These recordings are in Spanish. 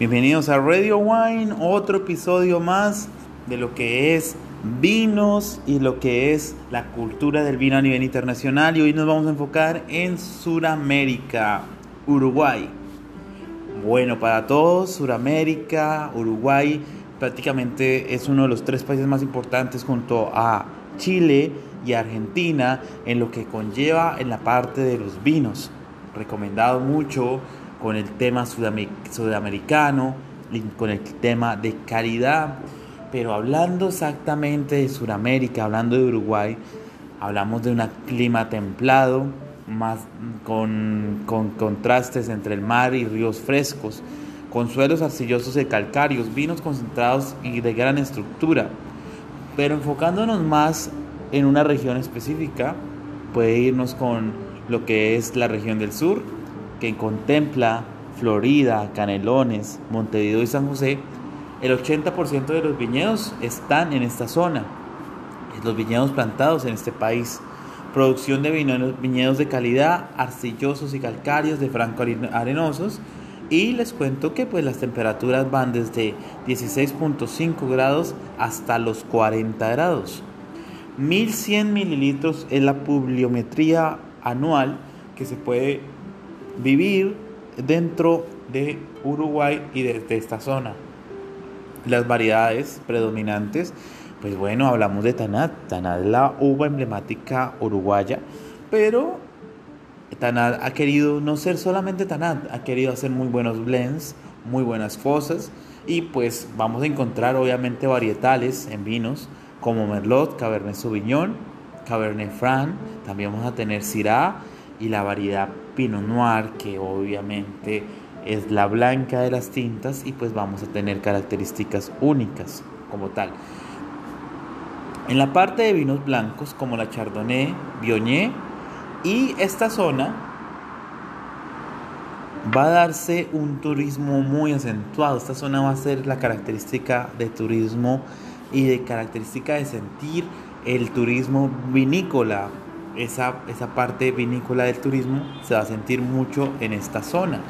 Bienvenidos a Radio Wine, otro episodio más de lo que es vinos y lo que es la cultura del vino a nivel internacional. Y hoy nos vamos a enfocar en Sudamérica, Uruguay. Bueno, para todos, Sudamérica, Uruguay prácticamente es uno de los tres países más importantes junto a Chile y Argentina en lo que conlleva en la parte de los vinos. Recomendado mucho con el tema sudamericano, con el tema de calidad. Pero hablando exactamente de Sudamérica, hablando de Uruguay, hablamos de un clima templado, más con, con contrastes entre el mar y ríos frescos, con suelos arcillosos y calcáreos, vinos concentrados y de gran estructura. Pero enfocándonos más en una región específica, puede irnos con lo que es la región del sur, que contempla Florida, Canelones, Montevideo y San José, el 80% de los viñedos están en esta zona. Los viñedos plantados en este país. Producción de viñedos de calidad, arcillosos y calcáreos, de franco arenosos. Y les cuento que pues las temperaturas van desde 16.5 grados hasta los 40 grados. 1100 mililitros es la publiometría anual que se puede vivir dentro de Uruguay y desde esta zona. Las variedades predominantes, pues bueno, hablamos de Tanat. Tanat la uva emblemática uruguaya, pero Tanat ha querido no ser solamente Tanat, ha querido hacer muy buenos blends, muy buenas cosas y pues vamos a encontrar obviamente varietales en vinos como Merlot, Cabernet Sauvignon, Cabernet Franc, también vamos a tener Syrah y la variedad Pinot Noir, que obviamente es la blanca de las tintas y pues vamos a tener características únicas como tal. En la parte de vinos blancos como la Chardonnay, Viognier y esta zona va a darse un turismo muy acentuado. Esta zona va a ser la característica de turismo y de característica de sentir el turismo vinícola esa, esa parte vinícola del turismo se va a sentir mucho en esta zona.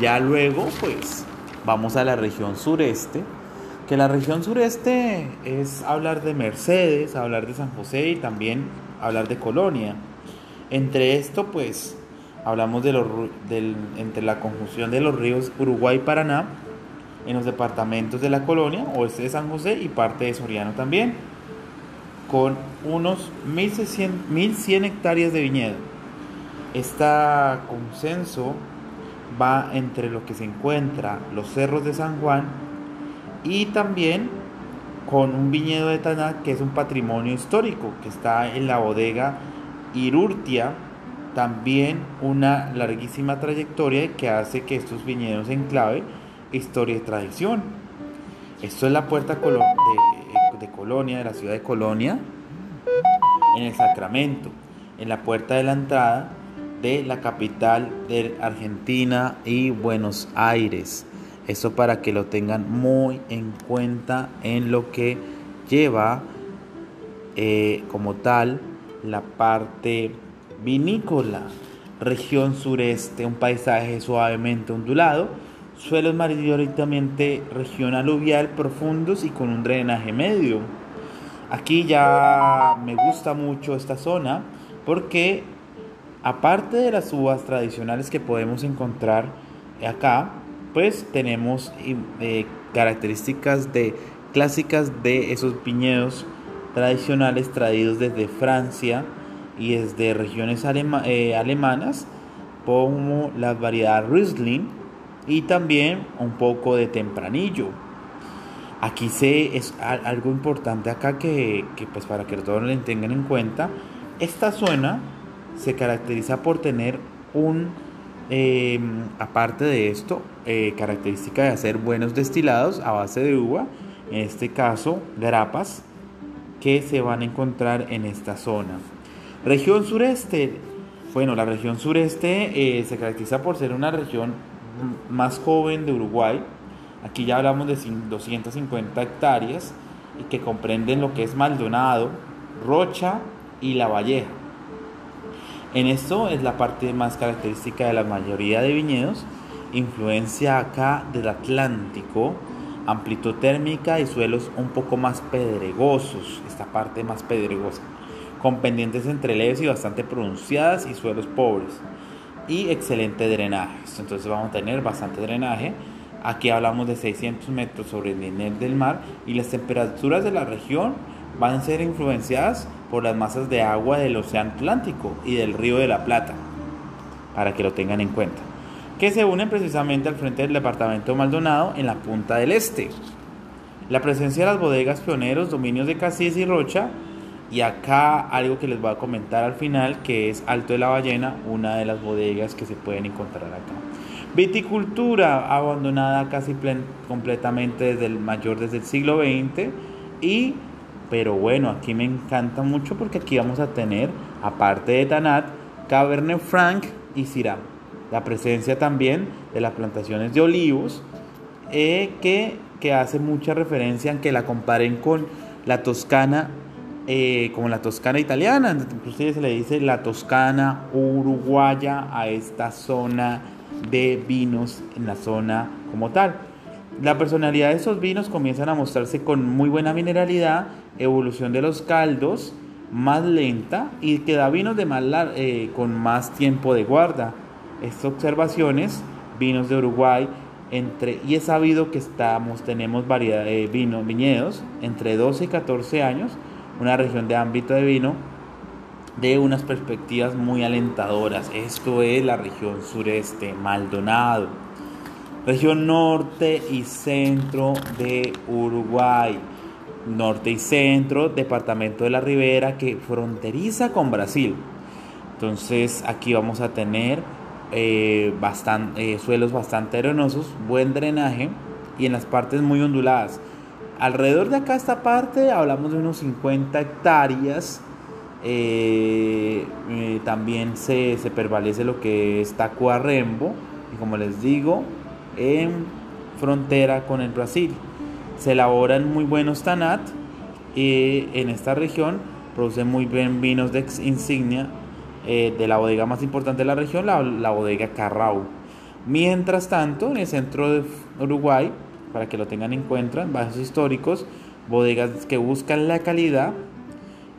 Ya luego, pues, vamos a la región sureste, que la región sureste es hablar de Mercedes, hablar de San José y también hablar de Colonia. Entre esto, pues, hablamos de los, entre la conjunción de los ríos Uruguay y Paraná en los departamentos de la colonia, oeste de San José y parte de Soriano también con unos 1100, hectáreas de viñedo. Este consenso va entre lo que se encuentra los cerros de San Juan y también con un viñedo de Taná que es un patrimonio histórico que está en la bodega Irurtia, también una larguísima trayectoria que hace que estos viñedos enclave historia y tradición. Esto es la puerta de, de Colonia, de la ciudad de Colonia, en el Sacramento, en la puerta de la entrada de la capital de Argentina y Buenos Aires. Eso para que lo tengan muy en cuenta en lo que lleva eh, como tal la parte vinícola. Región sureste, un paisaje suavemente ondulado suelos mayoritariamente región aluvial profundos y con un drenaje medio. Aquí ya me gusta mucho esta zona porque aparte de las uvas tradicionales que podemos encontrar acá, pues tenemos eh, características de clásicas de esos viñedos tradicionales traídos desde Francia y desde regiones eh, alemanas como la variedad Riesling y también un poco de tempranillo. Aquí se es algo importante acá que, pues para que todos lo tengan en cuenta, esta zona se caracteriza por tener un, em, aparte de esto, eh, característica de hacer buenos destilados a base de uva, en este caso grapas, que se van a encontrar en esta zona. Región sureste, bueno, la región sureste eh, se caracteriza por ser una región más joven de Uruguay. Aquí ya hablamos de 250 hectáreas y que comprenden lo que es Maldonado, Rocha y La Valleja. En esto es la parte más característica de la mayoría de viñedos influencia acá del Atlántico, amplitud térmica y suelos un poco más pedregosos, esta parte más pedregosa, con pendientes entre leves y bastante pronunciadas y suelos pobres y excelente drenaje. Entonces vamos a tener bastante drenaje. Aquí hablamos de 600 metros sobre el nivel del mar y las temperaturas de la región van a ser influenciadas por las masas de agua del Océano Atlántico y del Río de la Plata, para que lo tengan en cuenta, que se unen precisamente al frente del departamento de Maldonado en la punta del este. La presencia de las bodegas pioneros, dominios de Casís y Rocha, y acá algo que les voy a comentar al final, que es Alto de la Ballena, una de las bodegas que se pueden encontrar acá. Viticultura abandonada casi completamente desde el mayor desde el siglo XX y pero bueno, aquí me encanta mucho porque aquí vamos a tener, aparte de Tanat, Cabernet Franc y Syrah. La presencia también de las plantaciones de olivos, eh, que, que, hace mucha referencia en que la comparen con la Toscana, eh, como la Toscana italiana. Inclusive se le dice la Toscana uruguaya a esta zona de vinos en la zona como tal. La personalidad de estos vinos comienzan a mostrarse con muy buena mineralidad, evolución de los caldos más lenta y que da vinos de más eh, con más tiempo de guarda. Estas observaciones, vinos de Uruguay, entre, y es sabido que estamos, tenemos variedad de vinos, viñedos entre 12 y 14 años, una región de ámbito de vino de unas perspectivas muy alentadoras. Esto es la región sureste, Maldonado región norte y centro de Uruguay, norte y centro, departamento de la Ribera que fronteriza con Brasil. Entonces aquí vamos a tener eh, eh, suelos bastante arenosos, buen drenaje y en las partes muy onduladas. Alrededor de acá esta parte hablamos de unos 50 hectáreas. Eh, también se, se, prevalece lo que es Tacuarrembo y como les digo en frontera con el Brasil. Se elaboran muy buenos tanat y en esta región producen muy bien vinos de insignia eh, de la bodega más importante de la región, la, bodega Carrau. Mientras tanto, en el centro de Uruguay, para que lo tengan en cuenta, bajos históricos, bodegas que buscan la calidad,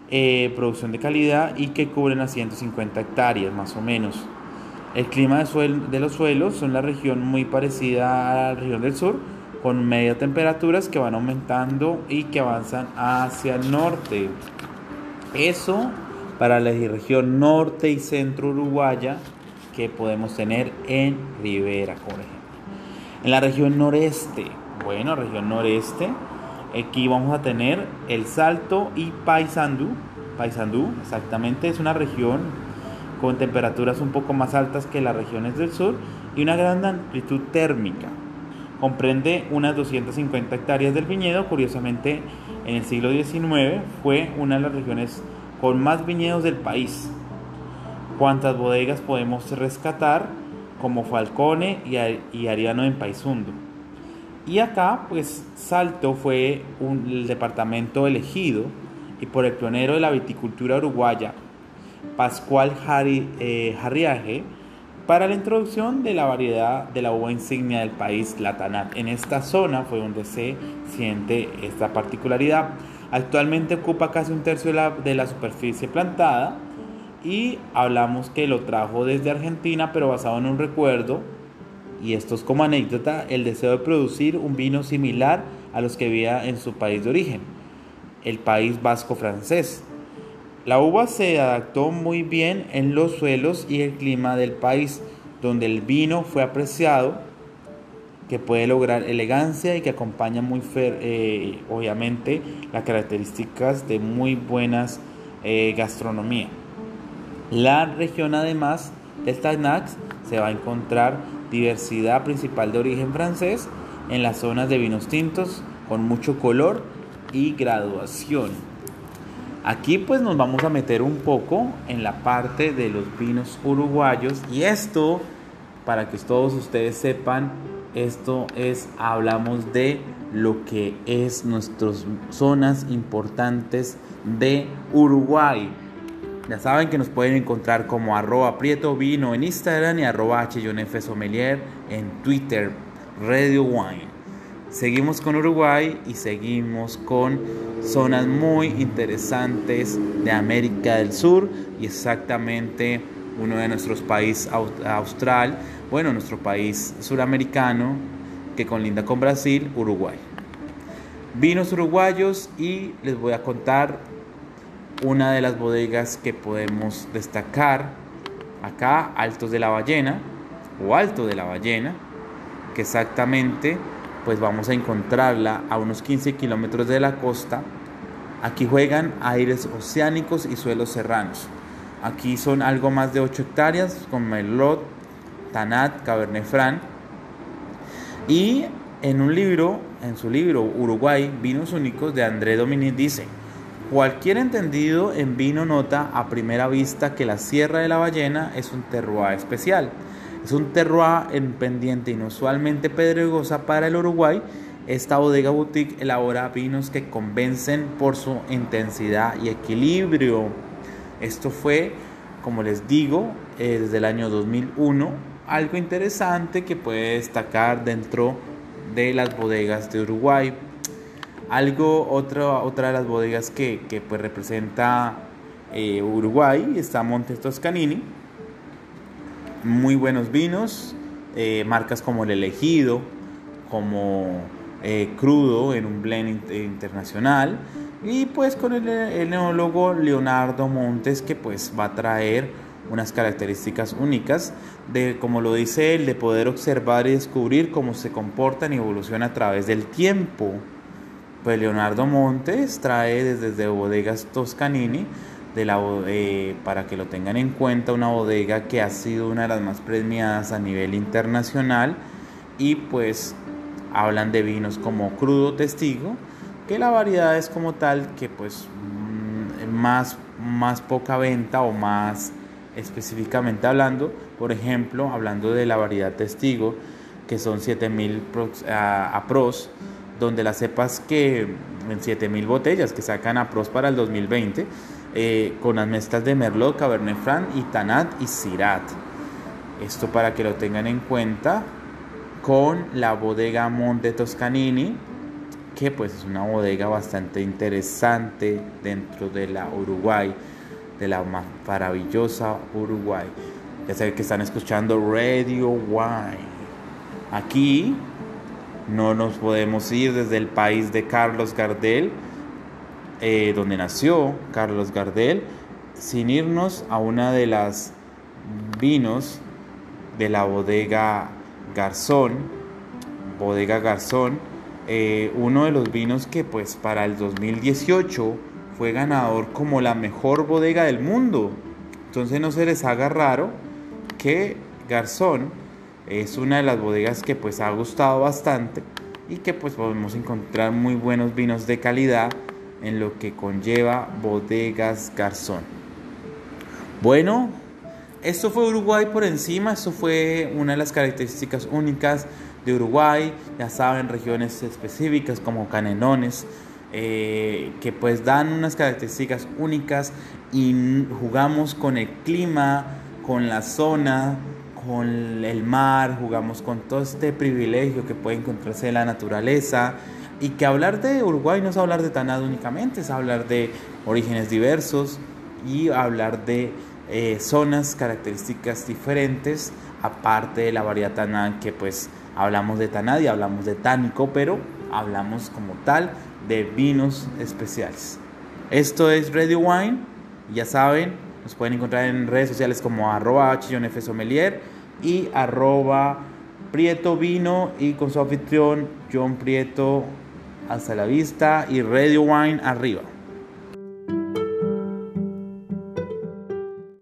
eh, producción de calidad y que cubren a 150 hectáreas más o menos. El clima de, los suelos son la región muy parecida a la región del sur, con medias temperaturas que van aumentando y que avanzan hacia el norte. Eso para la región norte y centro uruguaya que podemos tener en Rivera, por ejemplo. En la región noreste, bueno, región noreste, aquí vamos a tener el Salto y Paysandú. Paysandú, exactamente, es una región con temperaturas un poco más altas que las regiones del sur y una gran amplitud térmica. Comprende unas 250 hectáreas del viñedo, curiosamente en el siglo XIX fue una de las regiones con más viñedos del país. ¿Cuántas bodegas podemos rescatar? Como Falcone y Ariano en Paisundo. Y acá, pues Salto fue un, el departamento elegido y por el pionero de la viticultura uruguaya, Pascual eh, Jarriaje para la introducción de la variedad de la uva insignia del país, la En esta zona fue donde se siente esta particularidad. Actualmente ocupa casi un tercio de la superficie plantada y hablamos que lo trajo desde Argentina, pero basado en un recuerdo, y esto es como anécdota, el deseo de producir un vino similar a los que había en su país de origen, el país vasco francés. La uva se adaptó muy bien en los suelos y el clima del país, donde el vino fue apreciado, que puede lograr elegancia y que acompaña muy eh, obviamente las características de muy buenas eh, gastronomía. La región además de Tanax se va a encontrar diversidad principal de origen francés en las zonas de vinos tintos con mucho color y graduación. Aquí pues nos vamos a meter un poco en la parte de los vinos uruguayos y esto, para que todos ustedes sepan, esto es, hablamos de lo que es nuestras zonas importantes de Uruguay. Ya saben que nos pueden encontrar como arroba prieto vino en Instagram y arroba sommelier en Twitter, Radio Wine. Seguimos con Uruguay y seguimos con zonas muy interesantes de América del Sur y exactamente uno de nuestros países austral, bueno, nuestro país suramericano que conlinda con Brasil, Uruguay. Vinos uruguayos y les voy a contar una de las bodegas que podemos destacar acá, Altos de la Ballena o Alto de la Ballena, que exactamente pues vamos a encontrarla a unos 15 kilómetros de la costa. Aquí juegan aires oceánicos y suelos serranos. Aquí son algo más de 8 hectáreas con Merlot, Tanat, Cabernet Franc. Y en un libro, en su libro Uruguay, Vinos Únicos de André Dominic dice, cualquier entendido en vino nota a primera vista que la Sierra de la Ballena es un terroir especial es un terroir en pendiente inusualmente pedregosa para el Uruguay. Esta bodega boutique elabora vinos que convencen por su intensidad y equilibrio. Esto fue, como les digo, eh, desde el año 2001, algo interesante que puede destacar dentro de las bodegas de Uruguay. Algo, otra, otra de las bodegas que, que pues representa eh, Uruguay está Montes Toscanini. Muy buenos vinos, eh, marcas como el elegido, como eh, crudo en un blend internacional. Y pues con el, el, neólogo Leonardo Montes que pues va a traer unas características únicas de como lo dice él de poder observar y descubrir cómo se comportan y evolucionan a través del tiempo pues Leonardo Montes trae desde, bodegas Toscanini de la, eh, para que lo tengan en cuenta, una bodega que ha sido una de las más premiadas a nivel internacional y pues hablan de vinos como crudo testigo, que la variedad es como tal que pues mm, más, más poca venta o más específicamente hablando, por ejemplo, hablando de la variedad testigo, que son 7000 a, pros, donde las cepas que en 7000 botellas que sacan a pros para el 2020 eh, con las mezclas de Merlot, Cabernet Franc y Tanat y Sirat. Esto para que lo tengan en cuenta con la bodega Monte Toscanini, que pues es una bodega bastante interesante dentro de la Uruguay, de la maravillosa Uruguay. Ya saben que están escuchando Radio Wine. Aquí no nos podemos ir desde el país de Carlos Gardel eh, donde nació Carlos Gardel, sin irnos a una de las vinos de la bodega Garzón, bodega Garzón, eh, uno de los vinos que pues para el 2018 fue ganador como la mejor bodega del mundo. Entonces no se les haga raro que Garzón es una de las bodegas que pues ha gustado bastante y que pues podemos encontrar muy buenos vinos de calidad en lo que conlleva Bodegas Garzón. Bueno, esto fue Uruguay por encima, eso fue una de las características únicas de Uruguay, ya saben, regiones específicas como canelones, eh, que pues dan unas características únicas y jugamos con el clima, con la zona, con el mar, jugamos con todo este privilegio que puede encontrarse en la naturaleza. Y que hablar de Uruguay no es hablar de Tanado únicamente, es hablar de orígenes diversos y hablar de eh, zonas, características diferentes, aparte de la variedad Tanad, que pues hablamos de Tanad y hablamos de Tánico, pero hablamos como tal de vinos especiales. Esto es Ready Wine, ya saben, nos pueden encontrar en redes sociales como arroba sommelier y arroba Prieto Vino y con su anfitrión John Prieto hasta la vista y Radio Wine arriba.